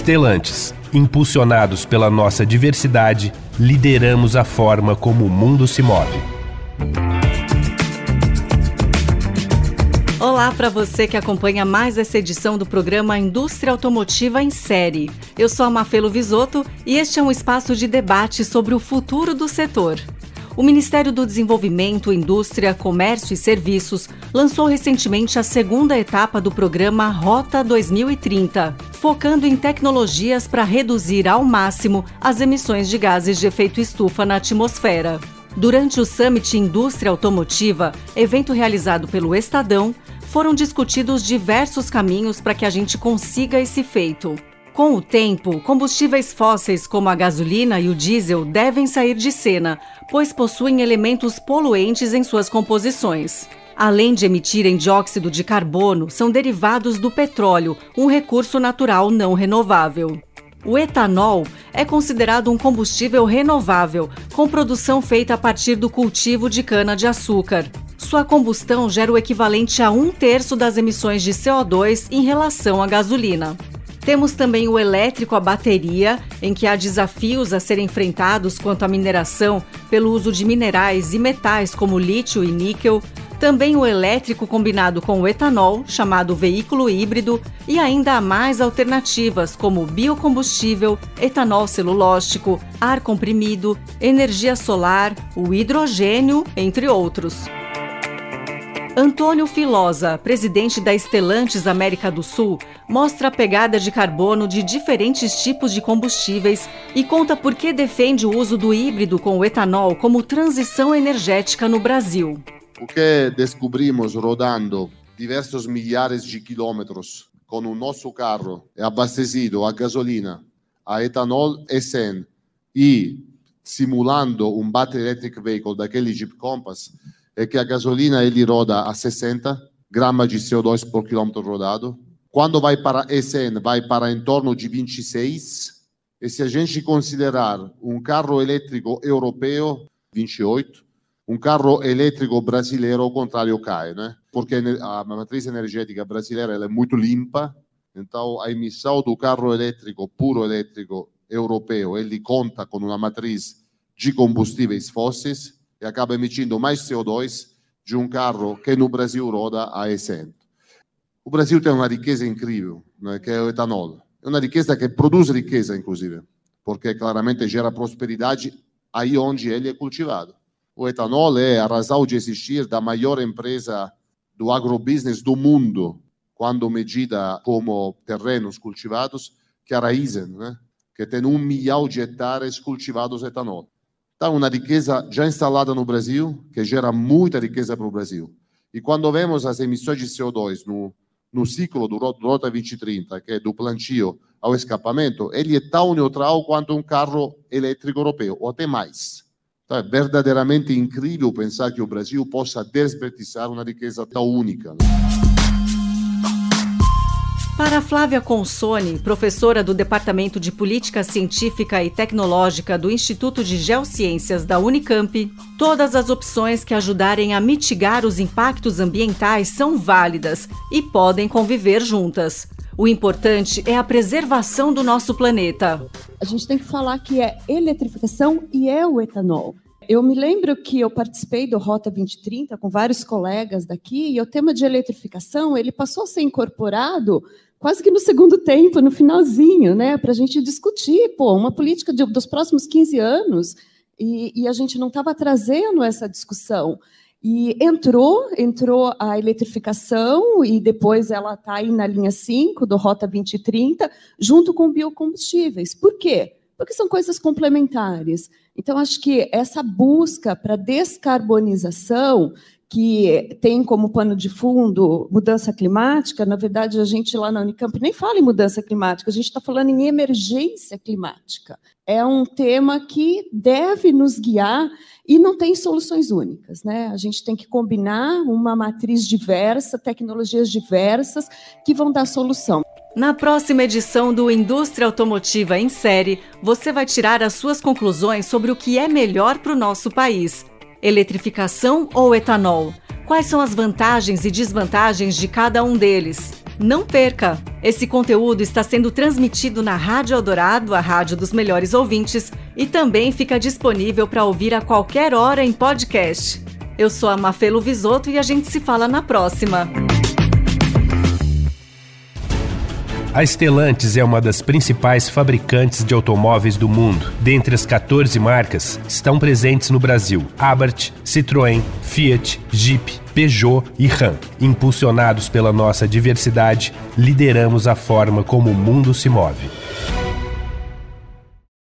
Estelantes, impulsionados pela nossa diversidade, lideramos a forma como o mundo se move. Olá para você que acompanha mais essa edição do programa Indústria Automotiva em Série. Eu sou a Mafelo Visoto e este é um espaço de debate sobre o futuro do setor. O Ministério do Desenvolvimento, Indústria, Comércio e Serviços lançou recentemente a segunda etapa do programa Rota 2030, focando em tecnologias para reduzir ao máximo as emissões de gases de efeito estufa na atmosfera. Durante o Summit Indústria Automotiva, evento realizado pelo Estadão, foram discutidos diversos caminhos para que a gente consiga esse feito. Com o tempo, combustíveis fósseis como a gasolina e o diesel devem sair de cena, pois possuem elementos poluentes em suas composições. Além de emitirem dióxido de carbono, são derivados do petróleo, um recurso natural não renovável. O etanol é considerado um combustível renovável, com produção feita a partir do cultivo de cana-de-açúcar. Sua combustão gera o equivalente a um terço das emissões de CO2 em relação à gasolina. Temos também o elétrico à bateria, em que há desafios a serem enfrentados quanto à mineração pelo uso de minerais e metais como lítio e níquel. Também o elétrico combinado com o etanol, chamado veículo híbrido, e ainda há mais alternativas como biocombustível, etanol celulóstico, ar comprimido, energia solar, o hidrogênio, entre outros. Antônio Filosa, presidente da Estelantes América do Sul, mostra a pegada de carbono de diferentes tipos de combustíveis e conta por que defende o uso do híbrido com o etanol como transição energética no Brasil. O que descobrimos rodando diversos milhares de quilômetros com o nosso carro abastecido a gasolina, a etanol E100 e simulando um battery electric vehicle daquele Jeep Compass, é que a gasolina ele roda a 60 gramas de CO2 por quilômetro rodado. Quando vai para E100, vai para em torno de 26. E se a gente considerar um carro elétrico europeu, 28, um carro elétrico brasileiro, ao contrário, cai, né? Porque a matriz energética brasileira é muito limpa, então a emissão do carro elétrico, puro elétrico europeu, ele conta com uma matriz de combustíveis fósseis, e acaba emitindo mais CO2 de um carro que no Brasil roda a E100. O Brasil tem uma riqueza incrível, né, que é o etanol. É uma riqueza que produz riqueza, inclusive, porque claramente gera prosperidade aí onde ele é cultivado. O etanol é a razão de existir da maior empresa do agrobusiness do mundo, quando medida como terrenos cultivados, que é a Raizen, né? que tem um milhão de hectares cultivados etanol. Então, uma riqueza já instalada no Brasil, que gera muita riqueza para o Brasil. E quando vemos as emissões de CO2 no, no ciclo do Rota 2030, que é do plantio ao escapamento, ele é tão neutral quanto um carro elétrico europeu, ou até mais. Então, é verdadeiramente incrível pensar que o Brasil possa desperdiçar uma riqueza tão única. Né? Para Flávia Consone, professora do Departamento de Política Científica e Tecnológica do Instituto de Geociências da Unicamp, todas as opções que ajudarem a mitigar os impactos ambientais são válidas e podem conviver juntas. O importante é a preservação do nosso planeta. A gente tem que falar que é eletrificação e é o etanol. Eu me lembro que eu participei do Rota 2030 com vários colegas daqui e o tema de eletrificação ele passou a ser incorporado quase que no segundo tempo, no finalzinho, né, para a gente discutir, pô, uma política de, dos próximos 15 anos, e, e a gente não estava trazendo essa discussão. E entrou, entrou a eletrificação, e depois ela está aí na linha 5 do Rota 2030, junto com biocombustíveis. Por quê? Porque são coisas complementares. Então, acho que essa busca para descarbonização que tem como pano de fundo mudança climática, na verdade, a gente lá na Unicamp nem fala em mudança climática, a gente está falando em emergência climática. É um tema que deve nos guiar e não tem soluções únicas. Né? A gente tem que combinar uma matriz diversa, tecnologias diversas, que vão dar solução. Na próxima edição do Indústria Automotiva em Série, você vai tirar as suas conclusões sobre o que é melhor para o nosso país Eletrificação ou etanol? Quais são as vantagens e desvantagens de cada um deles? Não perca! Esse conteúdo está sendo transmitido na Rádio Eldorado, a rádio dos melhores ouvintes, e também fica disponível para ouvir a qualquer hora em podcast. Eu sou a Mafelo Visoto e a gente se fala na próxima. A Stellantis é uma das principais fabricantes de automóveis do mundo. Dentre as 14 marcas, estão presentes no Brasil Abarth, Citroën, Fiat, Jeep, Peugeot e Ram. Impulsionados pela nossa diversidade, lideramos a forma como o mundo se move.